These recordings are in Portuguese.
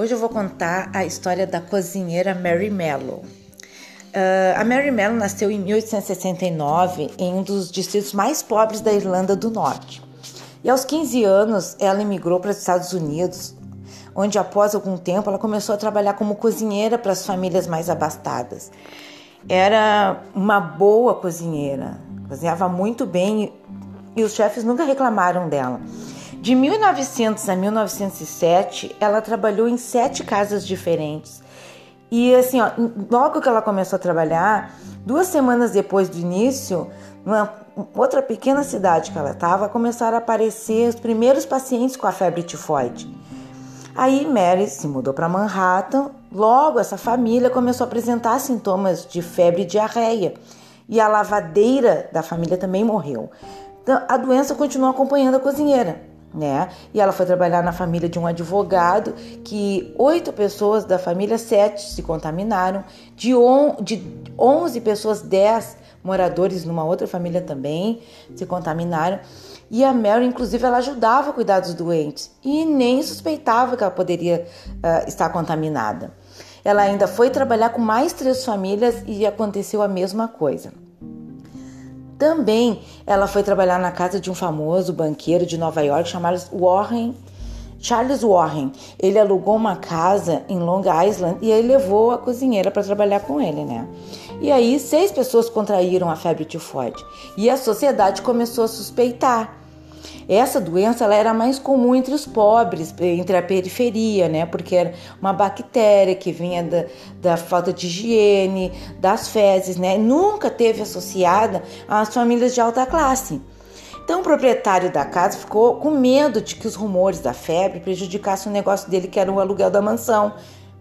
Hoje eu vou contar a história da cozinheira Mary Mello. Uh, a Mary Mello nasceu em 1869 em um dos distritos mais pobres da Irlanda do Norte. E aos 15 anos ela emigrou para os Estados Unidos, onde após algum tempo ela começou a trabalhar como cozinheira para as famílias mais abastadas. Era uma boa cozinheira, cozinhava muito bem e os chefes nunca reclamaram dela. De 1900 a 1907, ela trabalhou em sete casas diferentes. E assim, ó, logo que ela começou a trabalhar, duas semanas depois do início, numa outra pequena cidade que ela estava, começaram a aparecer os primeiros pacientes com a febre tifoide. Aí Mary se mudou para Manhattan. Logo, essa família começou a apresentar sintomas de febre e diarreia. E a lavadeira da família também morreu. Então, a doença continuou acompanhando a cozinheira, né? E ela foi trabalhar na família de um advogado que oito pessoas da família, sete se contaminaram. De, on, de onze pessoas, dez moradores numa outra família também se contaminaram. E a Mary, inclusive, ela ajudava a cuidar dos doentes e nem suspeitava que ela poderia uh, estar contaminada. Ela ainda foi trabalhar com mais três famílias e aconteceu a mesma coisa. Também ela foi trabalhar na casa de um famoso banqueiro de Nova York chamado Warren, Charles Warren. Ele alugou uma casa em Long Island e ele levou a cozinheira para trabalhar com ele, né? E aí seis pessoas contraíram a febre tifoide e a sociedade começou a suspeitar. Essa doença ela era mais comum entre os pobres, entre a periferia, né? Porque era uma bactéria que vinha da, da falta de higiene, das fezes, né? Nunca teve associada às famílias de alta classe. Então o proprietário da casa ficou com medo de que os rumores da febre prejudicassem o negócio dele, que era o aluguel da mansão.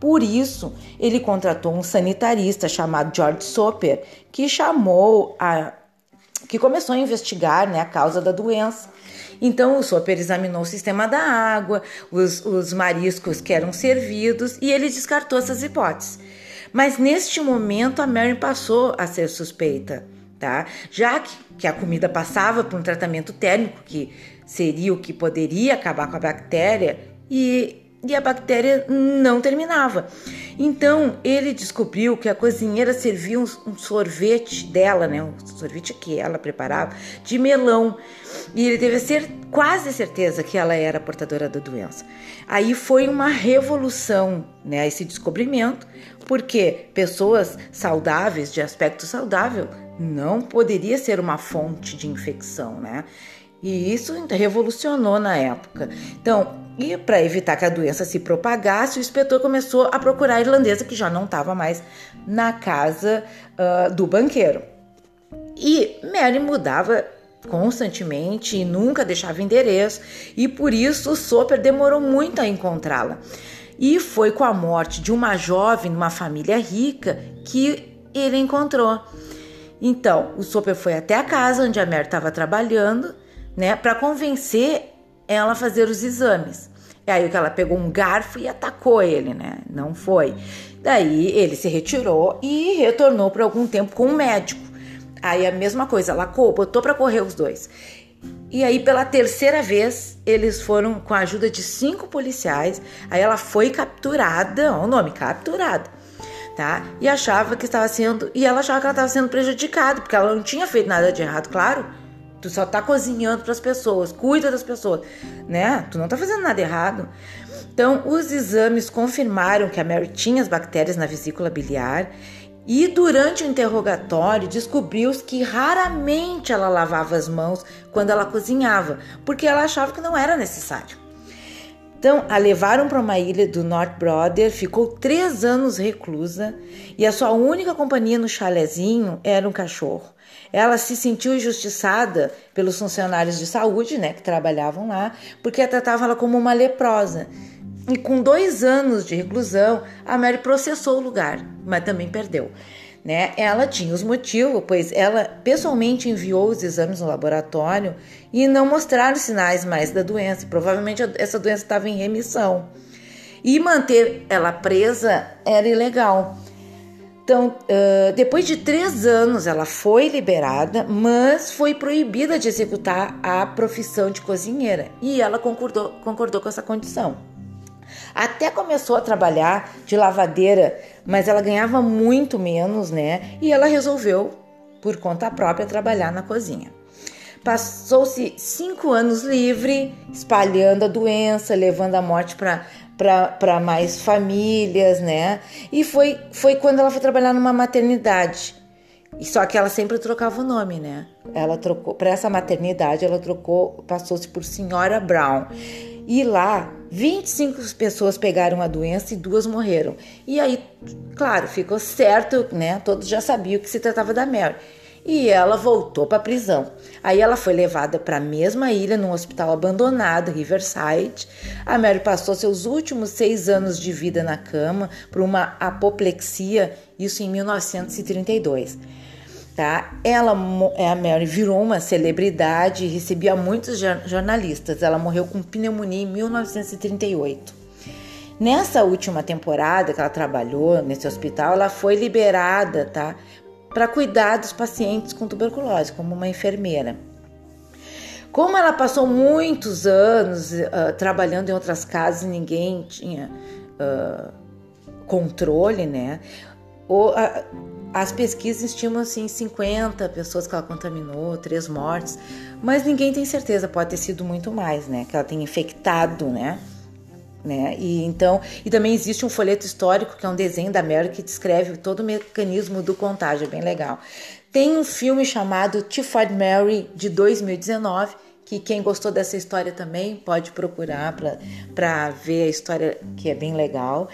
Por isso, ele contratou um sanitarista chamado George Soper, que chamou a que começou a investigar né, a causa da doença. Então o Soper examinou o sistema da água, os, os mariscos que eram servidos e ele descartou essas hipóteses. Mas neste momento a Mary passou a ser suspeita, tá? Já que, que a comida passava por um tratamento térmico, que seria o que poderia acabar com a bactéria, e e a bactéria não terminava. Então ele descobriu que a cozinheira servia um, um sorvete dela, né, um sorvete que ela preparava de melão. E ele teve ser, quase certeza que ela era portadora da doença. Aí foi uma revolução, né, esse descobrimento, porque pessoas saudáveis, de aspecto saudável, não poderia ser uma fonte de infecção, né? E isso revolucionou na época. Então, e para evitar que a doença se propagasse, o inspetor começou a procurar a irlandesa que já não estava mais na casa uh, do banqueiro. E Mary mudava constantemente e nunca deixava endereço, e por isso o Soper demorou muito a encontrá-la. E foi com a morte de uma jovem numa família rica que ele encontrou. Então, o Soper foi até a casa onde a Mary estava trabalhando, né, para convencer ela fazer os exames. E aí que ela pegou um garfo e atacou ele, né? Não foi. Daí ele se retirou e retornou por algum tempo com um médico. Aí a mesma coisa, ela botou para correr os dois. E aí, pela terceira vez, eles foram com a ajuda de cinco policiais. Aí ela foi capturada, ó, o nome, capturada, tá? E achava que estava sendo. E ela achava que ela estava sendo prejudicada, porque ela não tinha feito nada de errado, claro. Tu só tá cozinhando para as pessoas, cuida das pessoas, né? Tu não tá fazendo nada errado. Então, os exames confirmaram que a Mary tinha as bactérias na vesícula biliar e durante o interrogatório descobriu-se que raramente ela lavava as mãos quando ela cozinhava, porque ela achava que não era necessário. Então, a levaram para uma ilha do North Brother, ficou três anos reclusa e a sua única companhia no chalezinho era um cachorro. Ela se sentiu injustiçada pelos funcionários de saúde, né, que trabalhavam lá, porque tratavam ela como uma leprosa. E com dois anos de reclusão, a Mary processou o lugar, mas também perdeu. Né? Ela tinha os motivos, pois ela pessoalmente enviou os exames no laboratório e não mostraram sinais mais da doença. Provavelmente essa doença estava em remissão. E manter ela presa era ilegal. Então, uh, depois de três anos, ela foi liberada, mas foi proibida de executar a profissão de cozinheira. E ela concordou, concordou com essa condição. Até começou a trabalhar de lavadeira, mas ela ganhava muito menos, né? E ela resolveu, por conta própria, trabalhar na cozinha. Passou-se cinco anos livre, espalhando a doença, levando a morte para mais famílias, né? E foi, foi quando ela foi trabalhar numa maternidade. E só que ela sempre trocava o nome, né? Ela trocou para essa maternidade, ela trocou, passou-se por Senhora Brown. E lá, 25 pessoas pegaram a doença e duas morreram. E aí, claro, ficou certo, né? Todos já sabiam que se tratava da Mary e ela voltou para a prisão. Aí ela foi levada para a mesma ilha, num hospital abandonado, Riverside. A Mary passou seus últimos seis anos de vida na cama por uma apoplexia, isso em 1932. Tá? Ela, a Mary virou uma celebridade e recebia muitos jornalistas. Ela morreu com pneumonia em 1938. Nessa última temporada que ela trabalhou nesse hospital, ela foi liberada, tá? para cuidar dos pacientes com tuberculose, como uma enfermeira. Como ela passou muitos anos uh, trabalhando em outras casas e ninguém tinha uh, controle, né? O, uh, as pesquisas estimam assim 50 pessoas que ela contaminou, três mortes, mas ninguém tem certeza, pode ter sido muito mais, né? Que ela tenha infectado, né? Né? E então, e também existe um folheto histórico que é um desenho da Mary que descreve todo o mecanismo do contágio, é bem legal. Tem um filme chamado Typhoid Mary de 2019 que quem gostou dessa história também pode procurar para ver a história que é bem legal.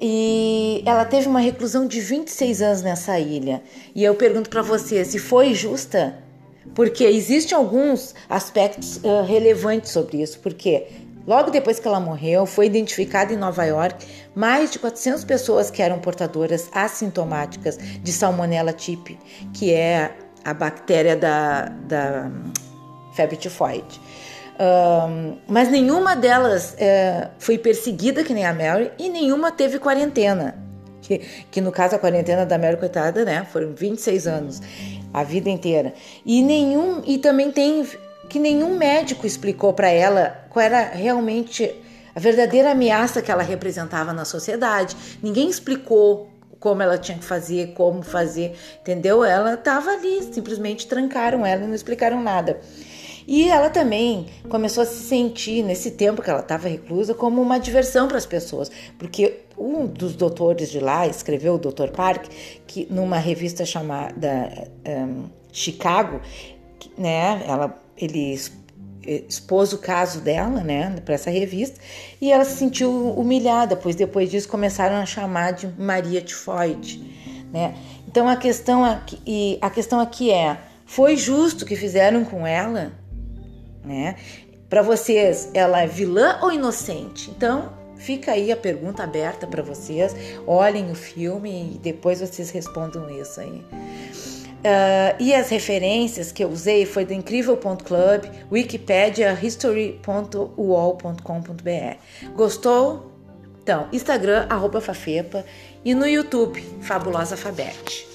E ela teve uma reclusão de 26 anos nessa ilha. E eu pergunto para você se foi justa? Porque existem alguns aspectos uh, relevantes sobre isso. Porque Logo depois que ela morreu, foi identificada em Nova York mais de 400 pessoas que eram portadoras assintomáticas de Salmonella typhi, que é a bactéria da, da febre tifoide. Um, mas nenhuma delas é, foi perseguida que nem a Mary e nenhuma teve quarentena. Que, que no caso a quarentena da Mary, coitada, né? Foram 26 anos, a vida inteira. E nenhum. E também tem que nenhum médico explicou para ela qual era realmente a verdadeira ameaça que ela representava na sociedade. Ninguém explicou como ela tinha que fazer, como fazer, entendeu? Ela estava ali, simplesmente trancaram ela e não explicaram nada. E ela também começou a se sentir, nesse tempo que ela estava reclusa, como uma diversão para as pessoas, porque um dos doutores de lá escreveu, o Dr. Park, que numa revista chamada um, Chicago, né, ela ele expôs o caso dela, né, para essa revista, e ela se sentiu humilhada, pois depois disso começaram a chamar de Maria Tifoide, né? Então a questão aqui, a questão aqui é, foi justo o que fizeram com ela, né? Para vocês, ela é vilã ou inocente? Então, fica aí a pergunta aberta para vocês. Olhem o filme e depois vocês respondam isso aí. Uh, e as referências que eu usei foi do incrível.club, Wikipedia, history.uol.com.br. Gostou? Então, Instagram, arroba Fafepa e no YouTube, Fabulosa Fabete.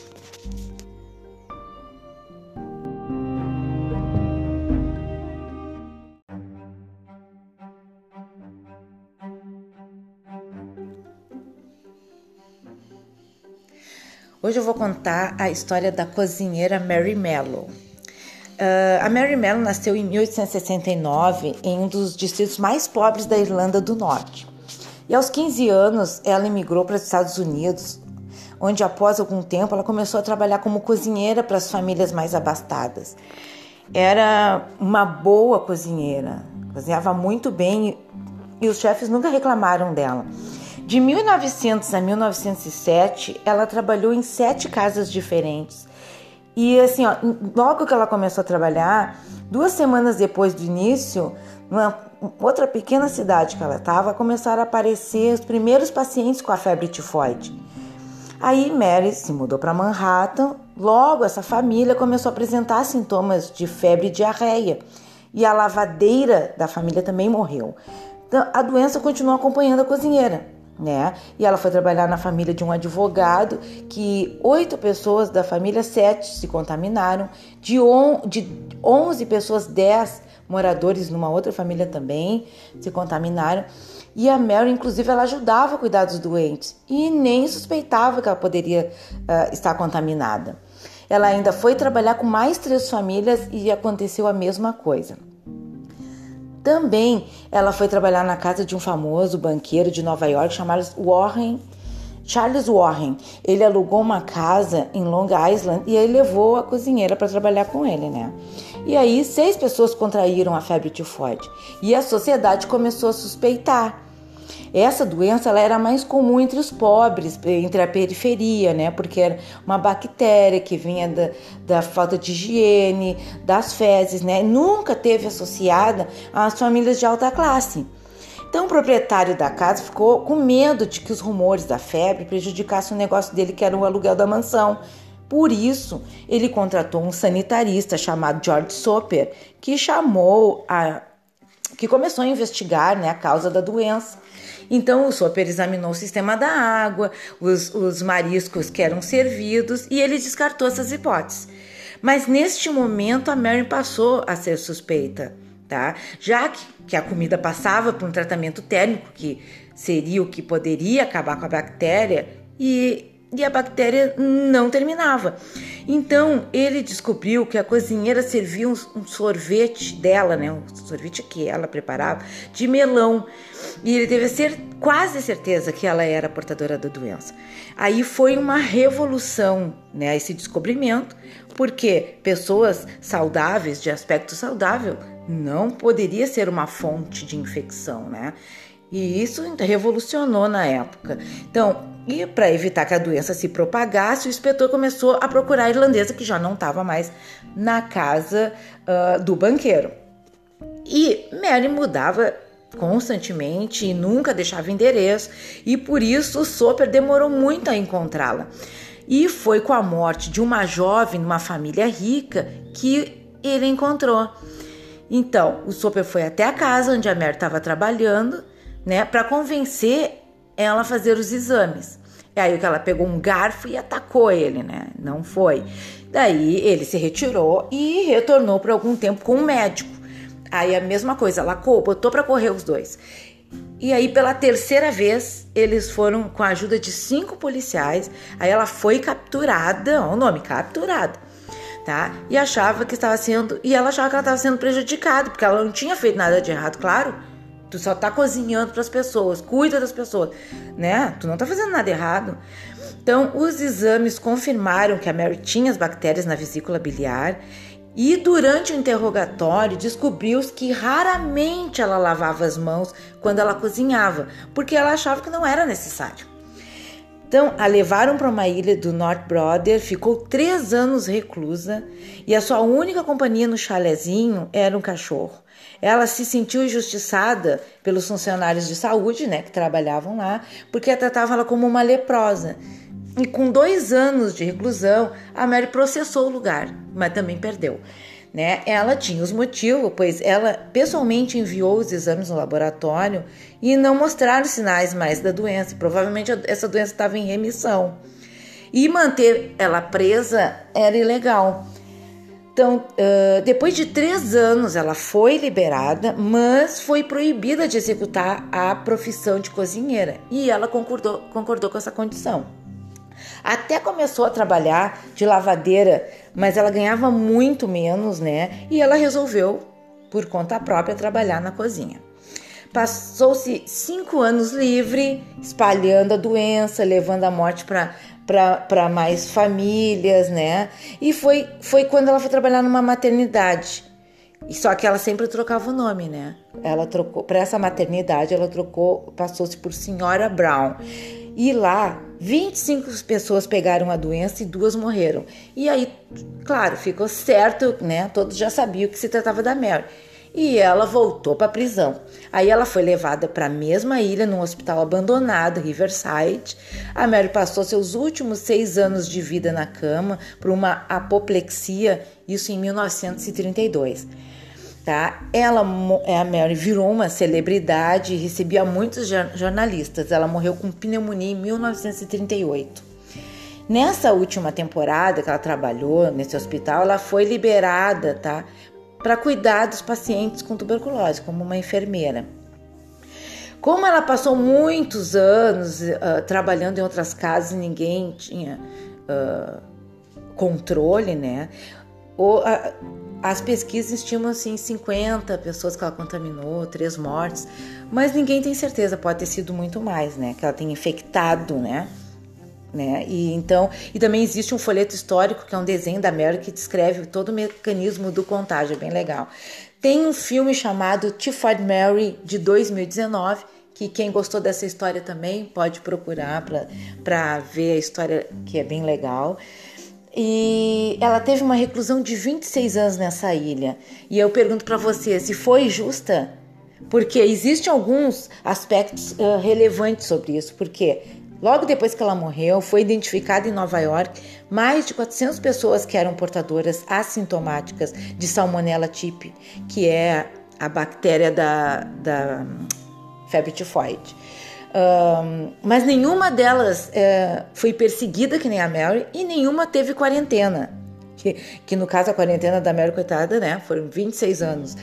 Hoje eu vou contar a história da cozinheira Mary Mello. Uh, a Mary Mello nasceu em 1869 em um dos distritos mais pobres da Irlanda do Norte. E aos 15 anos ela emigrou para os Estados Unidos, onde após algum tempo ela começou a trabalhar como cozinheira para as famílias mais abastadas. Era uma boa cozinheira, cozinhava muito bem e os chefes nunca reclamaram dela. De 1900 a 1907, ela trabalhou em sete casas diferentes. E assim, ó, logo que ela começou a trabalhar, duas semanas depois do início, numa outra pequena cidade que ela estava, começaram a aparecer os primeiros pacientes com a febre tifoide. Aí Mary se mudou para Manhattan. Logo, essa família começou a apresentar sintomas de febre e diarreia. E a lavadeira da família também morreu. Então, a doença continuou acompanhando a cozinheira né? E ela foi trabalhar na família de um advogado que oito pessoas da família, sete se contaminaram, de, on, de 11 pessoas, 10 moradores numa outra família também se contaminaram. E a Mary, inclusive, ela ajudava a cuidar dos doentes e nem suspeitava que ela poderia uh, estar contaminada. Ela ainda foi trabalhar com mais três famílias e aconteceu a mesma coisa. Também ela foi trabalhar na casa de um famoso banqueiro de Nova York chamado Warren, Charles Warren. Ele alugou uma casa em Long Island e ele levou a cozinheira para trabalhar com ele, né? E aí seis pessoas contraíram a febre tifoide e a sociedade começou a suspeitar. Essa doença ela era mais comum entre os pobres, entre a periferia, né? Porque era uma bactéria que vinha da, da falta de higiene, das fezes, né? Nunca teve associada às famílias de alta classe. Então o proprietário da casa ficou com medo de que os rumores da febre prejudicassem o negócio dele, que era o aluguel da mansão. Por isso, ele contratou um sanitarista chamado George Soper, que chamou a que começou a investigar né, a causa da doença. Então o Soper examinou o sistema da água, os, os mariscos que eram servidos e ele descartou essas hipóteses. Mas neste momento a Mary passou a ser suspeita, tá? Já que, que a comida passava por um tratamento térmico, que seria o que poderia acabar com a bactéria, e e a bactéria não terminava. Então ele descobriu que a cozinheira servia um, um sorvete dela, né, um sorvete que ela preparava de melão. E ele teve ser, quase certeza que ela era portadora da doença. Aí foi uma revolução, né, esse descobrimento, porque pessoas saudáveis, de aspecto saudável, não poderia ser uma fonte de infecção, né? E isso revolucionou na época. Então, e para evitar que a doença se propagasse, o inspetor começou a procurar a irlandesa, que já não estava mais na casa uh, do banqueiro. E Mary mudava constantemente e nunca deixava endereço, e por isso o Soper demorou muito a encontrá-la. E foi com a morte de uma jovem numa família rica que ele encontrou. Então, o Soper foi até a casa onde a Mary estava trabalhando, né, para convencer ela fazer os exames. E aí que ela pegou um garfo e atacou ele, né? Não foi. Daí ele se retirou e retornou por algum tempo com um médico. Aí a mesma coisa, ela botou para correr os dois. E aí, pela terceira vez, eles foram com a ajuda de cinco policiais. Aí ela foi capturada, ó, o nome, capturada, tá? E achava que estava sendo. E ela achava que ela estava sendo prejudicada, porque ela não tinha feito nada de errado, claro. Tu só tá cozinhando para as pessoas, cuida das pessoas, né? Tu não tá fazendo nada errado. Então, os exames confirmaram que a Mary tinha as bactérias na vesícula biliar e durante o interrogatório descobriu-se que raramente ela lavava as mãos quando ela cozinhava, porque ela achava que não era necessário. Então, a levaram para uma ilha do North Brother, ficou três anos reclusa e a sua única companhia no chalezinho era um cachorro. Ela se sentiu injustiçada pelos funcionários de saúde, né, que trabalhavam lá, porque tratavam ela como uma leprosa. E com dois anos de reclusão, a Mary processou o lugar, mas também perdeu. Né? Ela tinha os motivos, pois ela pessoalmente enviou os exames no laboratório e não mostraram sinais mais da doença. Provavelmente essa doença estava em remissão. E manter ela presa era ilegal. Então, depois de três anos, ela foi liberada, mas foi proibida de executar a profissão de cozinheira. E ela concordou, concordou com essa condição. Até começou a trabalhar de lavadeira, mas ela ganhava muito menos, né? E ela resolveu, por conta própria, trabalhar na cozinha. Passou-se cinco anos livre, espalhando a doença, levando a morte para mais famílias, né? E foi, foi quando ela foi trabalhar numa maternidade. E só que ela sempre trocava o nome, né? Ela trocou para essa maternidade, ela trocou, passou-se por Senhora Brown. E lá, 25 pessoas pegaram a doença e duas morreram. E aí, claro, ficou certo, né? Todos já sabiam que se tratava da Mary. E ela voltou para a prisão. Aí ela foi levada para a mesma ilha, num hospital abandonado, Riverside. A Mary passou seus últimos seis anos de vida na cama por uma apoplexia, isso em 1932 tá? Ela, a Mary virou uma celebridade e recebia muitos jornalistas. Ela morreu com pneumonia em 1938. Nessa última temporada que ela trabalhou nesse hospital, ela foi liberada, tá? para cuidar dos pacientes com tuberculose, como uma enfermeira. Como ela passou muitos anos uh, trabalhando em outras casas e ninguém tinha uh, controle, né? O, as pesquisas estimam assim 50 pessoas que ela contaminou, três mortes, mas ninguém tem certeza, pode ter sido muito mais, né? Que ela tenha infectado, né? Né? E então, e também existe um folheto histórico que é um desenho da Mary que descreve todo o mecanismo do contágio, é bem legal. Tem um filme chamado Typhoid Mary de 2019 que quem gostou dessa história também pode procurar para ver a história que é bem legal. E ela teve uma reclusão de 26 anos nessa ilha. E eu pergunto para você se foi justa, porque existem alguns aspectos uh, relevantes sobre isso. Porque logo depois que ela morreu, foi identificada em Nova York mais de 400 pessoas que eram portadoras assintomáticas de Salmonella typhi, que é a bactéria da, da febre tifoide. Um, mas nenhuma delas é, foi perseguida que nem a Mary e nenhuma teve quarentena. Que, que no caso a quarentena da Mary, coitada, né? Foram 26 anos,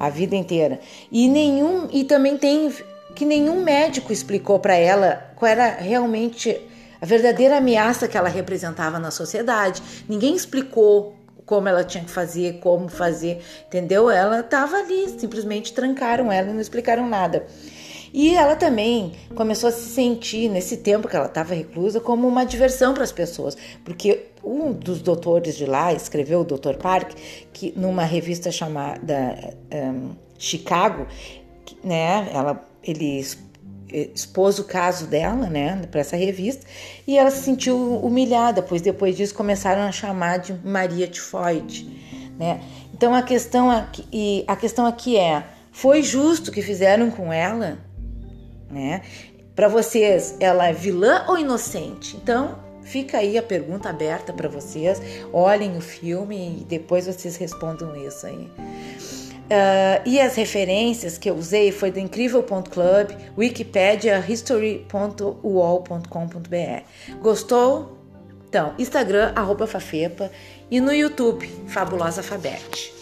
a vida inteira. E nenhum e também tem que nenhum médico explicou para ela qual era realmente a verdadeira ameaça que ela representava na sociedade. Ninguém explicou como ela tinha que fazer, como fazer, entendeu? Ela estava ali, simplesmente trancaram ela e não explicaram nada. E ela também começou a se sentir, nesse tempo que ela estava reclusa, como uma diversão para as pessoas, porque um dos doutores de lá escreveu, o Dr. Park, que numa revista chamada um, Chicago, né, ela, ele expôs o caso dela, né, para essa revista, e ela se sentiu humilhada, pois depois disso começaram a chamar de Maria Tifoide, né? Então a questão aqui, a questão aqui é, foi justo o que fizeram com ela? Né? Para vocês, ela é vilã ou inocente? Então, fica aí a pergunta aberta para vocês. Olhem o filme e depois vocês respondam isso aí. Uh, e as referências que eu usei foi do incrível.club, Wikipedia, history.uol.com.br. Gostou? Então, Instagram, arroba Fafepa e no YouTube, Fabulosa Fabete.